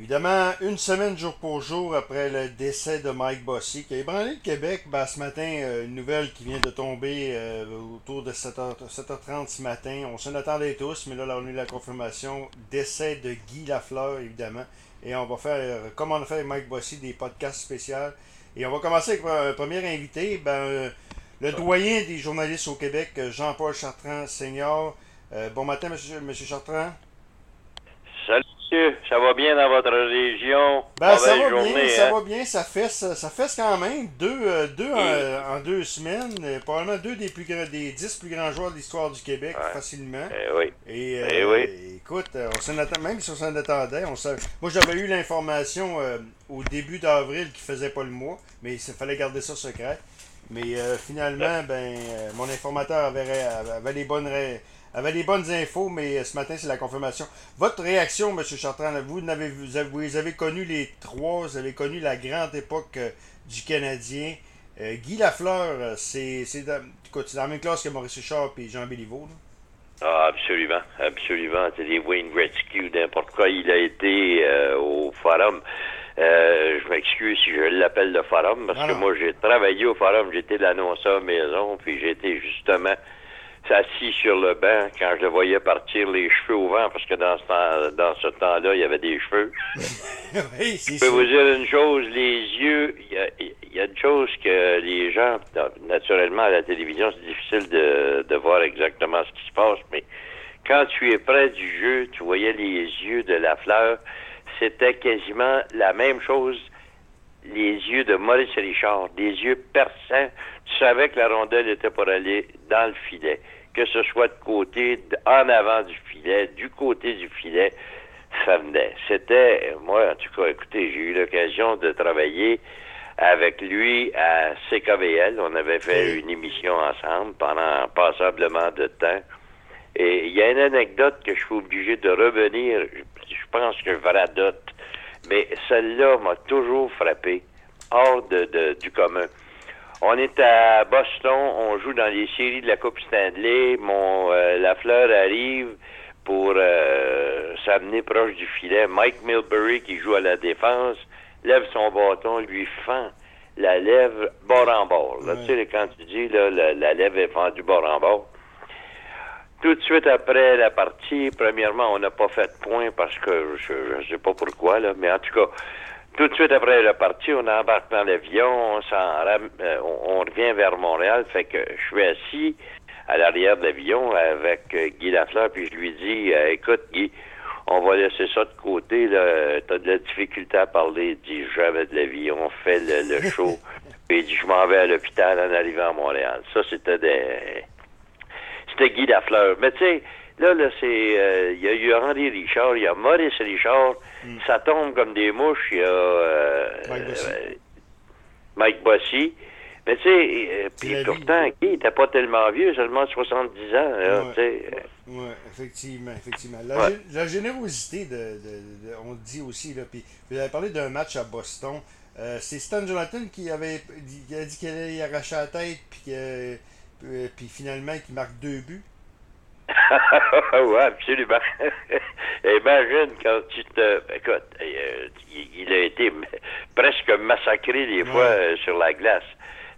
Évidemment, une semaine jour pour jour après le décès de Mike Bossy, qui a ébranlé le Québec, ben, ce matin, euh, une nouvelle qui vient de tomber euh, autour de 7h, 7h30 ce matin. On s'en attendait tous, mais là, on a eu la confirmation. Décès de Guy Lafleur, évidemment. Et on va faire, euh, comme on a fait avec Mike Bossy, des podcasts spéciaux. Et on va commencer avec un premier invité, ben, le doyen des journalistes au Québec, Jean-Paul Chartrand, senior. bon matin, monsieur, monsieur Chartrand. Ça va bien dans votre région? Ben, ça va bien, ça hein? va bien, ça fesse, ça fesse quand même. Deux, euh, deux en, deux semaines, euh, probablement deux des plus grands, des dix plus grands joueurs de l'histoire du Québec, facilement. Eh oui. Et, eh oui. écoute, on s'en attend, même si on s'en attendait, on moi j'avais eu l'information au début d'avril qui faisait pas le mois, mais il fallait garder ça secret. Mais finalement, ben, mon informateur avait, avait les bonnes avait les bonnes infos, mais euh, ce matin, c'est la confirmation. Votre réaction, M. Chartrand, vous avez, vous, avez, connu les trois, vous avez connu la grande époque euh, du Canadien. Euh, Guy Lafleur, c'est dans, dans la même classe que Maurice Richard et Jean Béliveau. Ah, absolument, absolument. C'est des Wayne Gretzky n'importe quoi. Il a été au Forum. je m'excuse si je l'appelle le Forum, parce que moi, j'ai travaillé au Forum. J'étais l'annonceur maison, puis j'étais justement assis sur le banc quand je le voyais partir les cheveux au vent, parce que dans ce, temps, dans ce temps-là, il y avait des cheveux. je peux vous dire une chose, les yeux, il y, a, une chose que les gens, naturellement à la télévision, c'est difficile de, de voir exactement ce qui se passe, mais quand tu es près du jeu, tu voyais les yeux de la fleur, c'était quasiment la même chose les yeux de Maurice Richard, des yeux perçants. Tu savais que la rondelle était pour aller dans le filet que ce soit de côté, en avant du filet, du côté du filet, ça venait. C'était, moi, en tout cas, écoutez, j'ai eu l'occasion de travailler avec lui à CKVL. On avait fait une émission ensemble pendant passablement de temps. Et il y a une anecdote que je suis obligé de revenir. Je, pense que je. Mais celle-là m'a toujours frappé, hors de, du commun. On est à Boston, on joue dans les séries de la Coupe Stanley. Mon euh, la fleur arrive pour euh, s'amener proche du filet. Mike Milbury, qui joue à la défense, lève son bâton, lui fend la lèvre bord en bord. Là, Tu sais, quand tu dis là, la, lèvre est fendue bord en bord. Tout de suite après la partie, premièrement, on n'a pas fait de point parce que je ne sais pas pourquoi, là, mais en tout cas, tout de suite après la partie, on embarque dans l'avion, on, euh, on, revient vers Montréal, fait que je suis assis à l'arrière de l'avion avec euh, Guy Lafleur, puis je lui dis, euh, écoute Guy, on va laisser ça de côté, là, t'as de la difficulté à parler, il dit, j'avais de l'avion, on fait le, show, puis il dit, je m'en vais à l'hôpital en arrivant à Montréal. Ça, c'était des... C'était Guy Lafleur. Mais tu sais, Là, là, c'est. Euh, il y a eu Henri Richard, il y a Maurice Richard. Hmm. Ça tombe comme des mouches. Il y a. Euh, Mike Bossy. Mais tu sais, puis pourtant, qui n'était pas tellement vieux, seulement 70 ans. oui, effectivement, effectivement. La, générosité, de, on le dit aussi, là, puis vous avez parlé d'un match à Boston. Euh, c'est Stan Jonathan qui avait qui a dit qu'il allait arracher la tête, puis, puis finalement, qui marque deux buts. oui, absolument. Imagine quand tu te. Écoute, euh, il a été presque massacré des fois euh, sur la glace.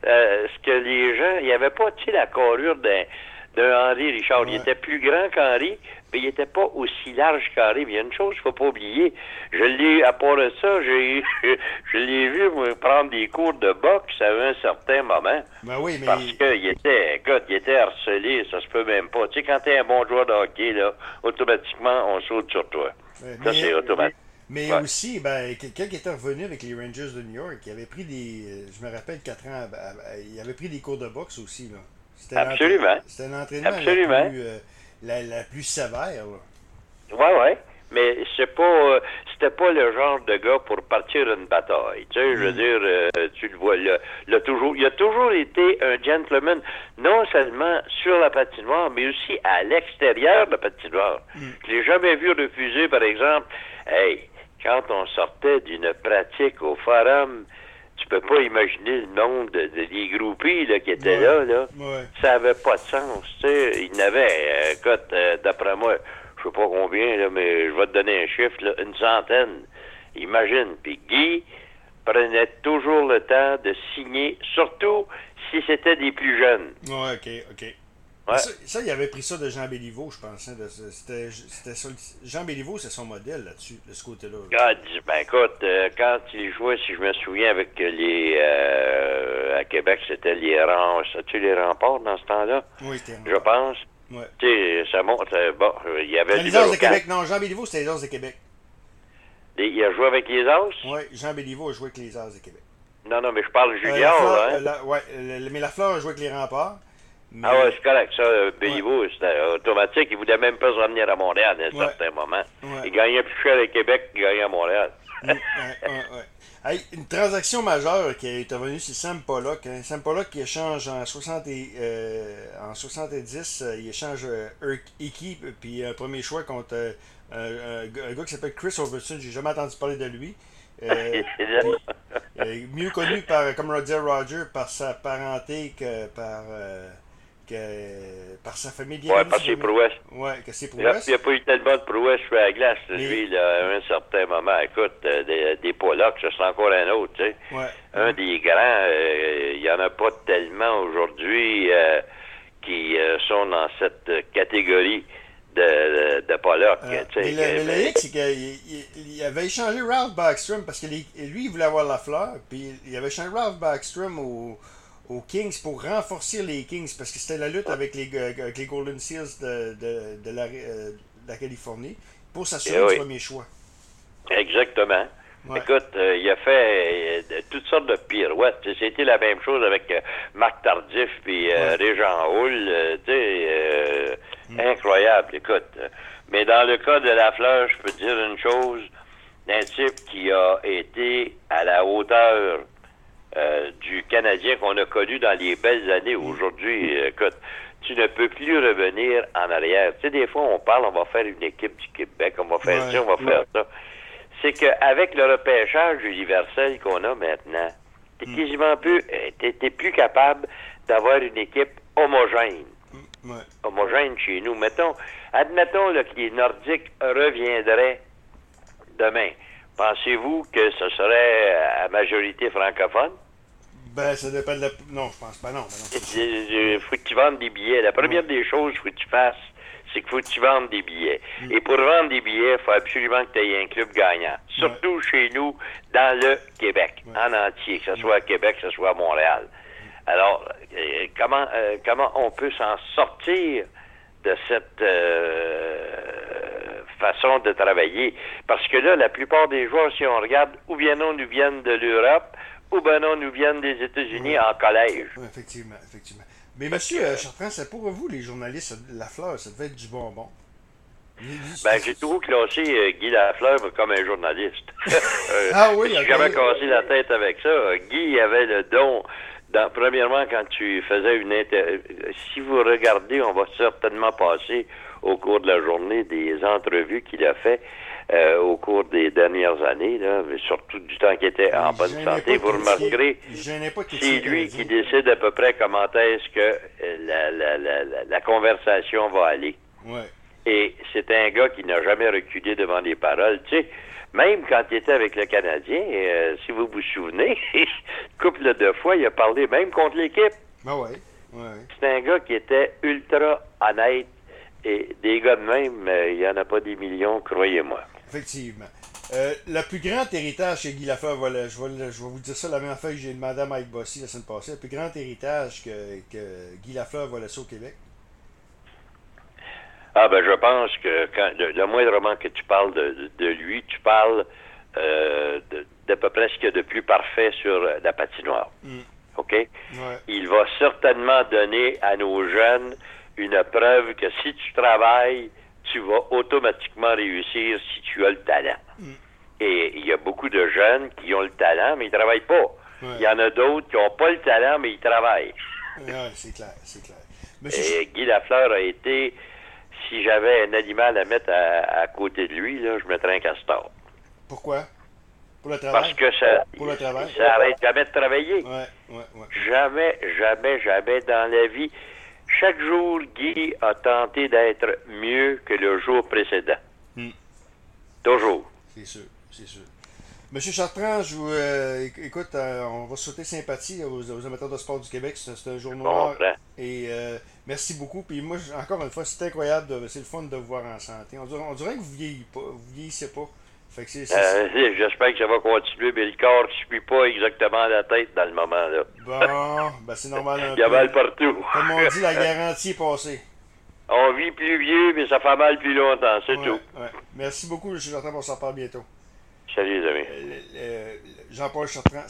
Euh, ce que les gens. Il n'y avait pas, tu sais, la carrure d'un Henri Richard. Il était plus grand qu'Henri, mais il n'était pas aussi large qu'Henri. Mais il y a une chose qu'il ne faut pas oublier. Je l'ai, à part ça, j'ai, je l'ai vu prendre des cours de boxe à un certain moment. Ben oui, mais... Parce qu'il était, écoute, il était harcelé, ça se peut même pas. Tu sais, quand t'es un bon joueur de hockey, là, automatiquement, on saute sur toi. ça, c'est automatique. Mais aussi, ben, quelqu'un qui était revenu avec les Rangers de New York, il avait pris des, euh, je me rappelle, quatre ans, il avait pris des cours de boxe aussi, là. Absolument. C'était l'entraînement la plus, la, plus sévère. Oui, oui. Mais c'est pas euh, c'était pas le genre de gars pour partir une bataille. Tu sais, je veux mm. dire, euh, tu le vois là, toujours. Il a toujours été un gentleman, non seulement sur la patinoire, mais aussi à l'extérieur de la patinoire. Mm. Je l'ai jamais vu refuser, par exemple, hey, quand on sortait d'une pratique au forum, tu peux pas imaginer le nombre de, des groupies là, qui étaient là. là. Ça avait pas de sens. Tu sais. Il n'avait, euh, écoute, euh, d'après moi, je sais pas combien, là, mais je vais te donner un chiffre, là, une centaine. Imagine. Puis Guy prenait toujours le temps de signer, surtout si c'était des plus jeunes. Ouais, OK, OK. Ça, ça, il avait pris ça de Jean Béliveau, je pense. Hein, c'était, Jean Béliveau, c'est son modèle là-dessus, de ce côté-là. Ah, ben écoute, euh, quand il jouait, si je me souviens, avec les... Euh, à Québec, c'était les remparts. tu les remparts dans ce temps-là? Oui, c'était Je pense. Ouais. Tu sais, ça monte... Euh, bon, il y avait... les As de Québec, non, Jean Béliveau, c'était les As de Québec. il a joué avec les As? Oui, Jean Béliveau a joué avec les As de Québec. Non, non, mais je parle junior, là. Hein? oui, mais la Fleur a joué avec les remparts. Ah ouais, c'est correct. Ça, euh, Béliveau, c'était automatique. Il voulait même pas se revenir à Montréal à un certain moment. Il gagnait plus cher à Québec qu'il gagnait à Montréal. hey, une transaction majeure qui est revenue, c'est Sam Pollock. Hein. Sam Pollock qui échange en, 60 euh, en 70, euh, il échange euh, puis un premier choix contre un, gars qui s'appelle Chris Overton. J'ai jamais entendu parler de lui. mieux connu par, comme Roger Roger par sa parenté que par par sa famille bien. Ouais, par ses prouesses. Ouais, que ses prouesses. Il n'y a, pas eu tellement de prouesses sur la glace, lui, là, à un certain moment. Écoute, euh, des, des Pollock, ça c'est encore un autre, tu sais. Ouais. Un des grands, euh, il n'y en a pas tellement aujourd'hui euh, qui sont dans cette catégorie de, de, Pollock. mais le, le, hic, c'est qu'il avait échangé Ralph Backstrom parce que lui, il voulait avoir la fleur, puis il avait échangé Ralph Backstrom au aux Kings pour renforcer les Kings parce que c'était la lutte avec les, avec les Golden Seals de, de, de, la, euh, la, Californie pour s'assurer eh du premier choix. Exactement. Écoute, euh, il a fait euh, toutes sortes de pirouettes. C'était la même chose avec Marc Tardif et Régent Hull. Mm. Incroyable, écoute. Mais dans le cas de la fleur, je peux dire une chose d'un type qui a été à la hauteur euh, du Canadien qu'on a connu dans les belles années. Aujourd'hui, euh, écoute, tu ne peux plus revenir en arrière. Tu sais, des fois, on parle, on va faire une équipe du Québec, on va faire ça, on va faire ça. C'est qu'avec le repêchage universel qu'on a maintenant, t'es mm. quasiment plus, euh, t'es, plus capable d'avoir une équipe homogène. Mm, homogène chez nous. Mettons, admettons que les Nordiques reviendraient demain. Pensez-vous que ce serait à majorité francophone? Ben, ça dépend de la. Non, je pense pas, non. Il faut que tu vendes des billets. La première des choses qu'il faut que tu fasses, c'est qu'il faut que tu vendes des billets. Mm. Et pour vendre des billets, il faut absolument que tu aies un club gagnant. Surtout chez nous, dans le Québec, en entier, que ce soit à Québec, que ce soit à Montréal. Alors, euh, comment, euh, comment on peut s'en sortir de cette euh, façon de travailler? Parce que là, la plupart des joueurs, si on regarde, ou bien non, nous viennent de l'Europe, ou ben non, nous viennent des États-Unis en collège. effectivement, effectivement. Mais monsieur euh, Chartrand, c'est pour vous, les journalistes, la fleur, ça devait être du bonbon. Ben, j'ai toujours classé euh, Guy Lafleur comme un journaliste. euh, ah oui, J'ai jamais cassé la tête avec ça. Guy avait le don. Dans, premièrement, quand tu faisais une inter... Si vous regardez, on va certainement passer au cours de la journée des entrevues qu'il a fait. Euh, au cours des dernières années, là, mais surtout du temps qu'il était en bonne santé. Vous remarquerez, c'est lui qui décide à peu près comment est-ce que euh, la, la, la, la, conversation va aller. Et c'est un gars qui n'a jamais reculé devant les paroles. Tu sais, même quand il était avec le Canadien, euh, si vous vous souvenez, couple de fois, il a parlé même contre l'équipe. Ah ouais. C'est un gars qui était ultra honnête. Et des gars de même, il n'y en a pas des millions, croyez-moi. Effectivement. Euh, le plus grand héritage chez Guy Lafleur, voilà, je, vais, je vais vous dire ça la même fois que j'ai demandé à Mike Bossy la semaine passée. Le plus grand héritage que, que Guy Lafleur va laisser au Québec? Ah ben je pense que quand le, moindrement que tu parles de, de lui, tu parles euh, d'à peu près ce qu'il y a de plus parfait sur la patinoire. Mm. OK? Il va certainement donner à nos jeunes une preuve que si tu travailles, tu vas automatiquement réussir si tu as le talent. Mm. Et il y a beaucoup de jeunes qui ont le talent, mais ils ne travaillent pas. Il y en a d'autres qui n'ont pas le talent, mais ils travaillent. Oui, c'est clair, c'est clair. Et Guy Lafleur a été, si j'avais un animal à mettre à, côté de lui, là, je mettrais un castor. Pourquoi? Pour le travail? Parce que ça, Pour le travail? ça arrête jamais de travailler. Ouais, ouais, ouais. Jamais, jamais, jamais dans la vie. Chaque jour, Guy a tenté d'être mieux que le jour précédent. Hmm. Toujours. C'est sûr. c'est sûr. Monsieur Chartrand, je vous, euh, écoute, euh, on va souhaiter sympathie aux, aux, amateurs de sport du Québec. C'est un jour noir. Et euh, merci beaucoup. Puis moi, encore une fois, c'est incroyable. C'est le fun de vous voir en santé. On dirait, on dirait que vous vieillissez pas. Vous vieillissez pas. C'est, J'espère que ça va continuer, mais le corps ne suit pas exactement la tête dans le moment. là. Bon, ben c'est normal. Il y a mal partout. Comme on dit, la garantie est passée. On vit plus vieux, mais ça fait mal plus longtemps, c'est tout. Ouais. Merci beaucoup, M. Chartrand. On s'en parle bientôt. Salut, les amis. Euh, Jean-Paul Chartrand,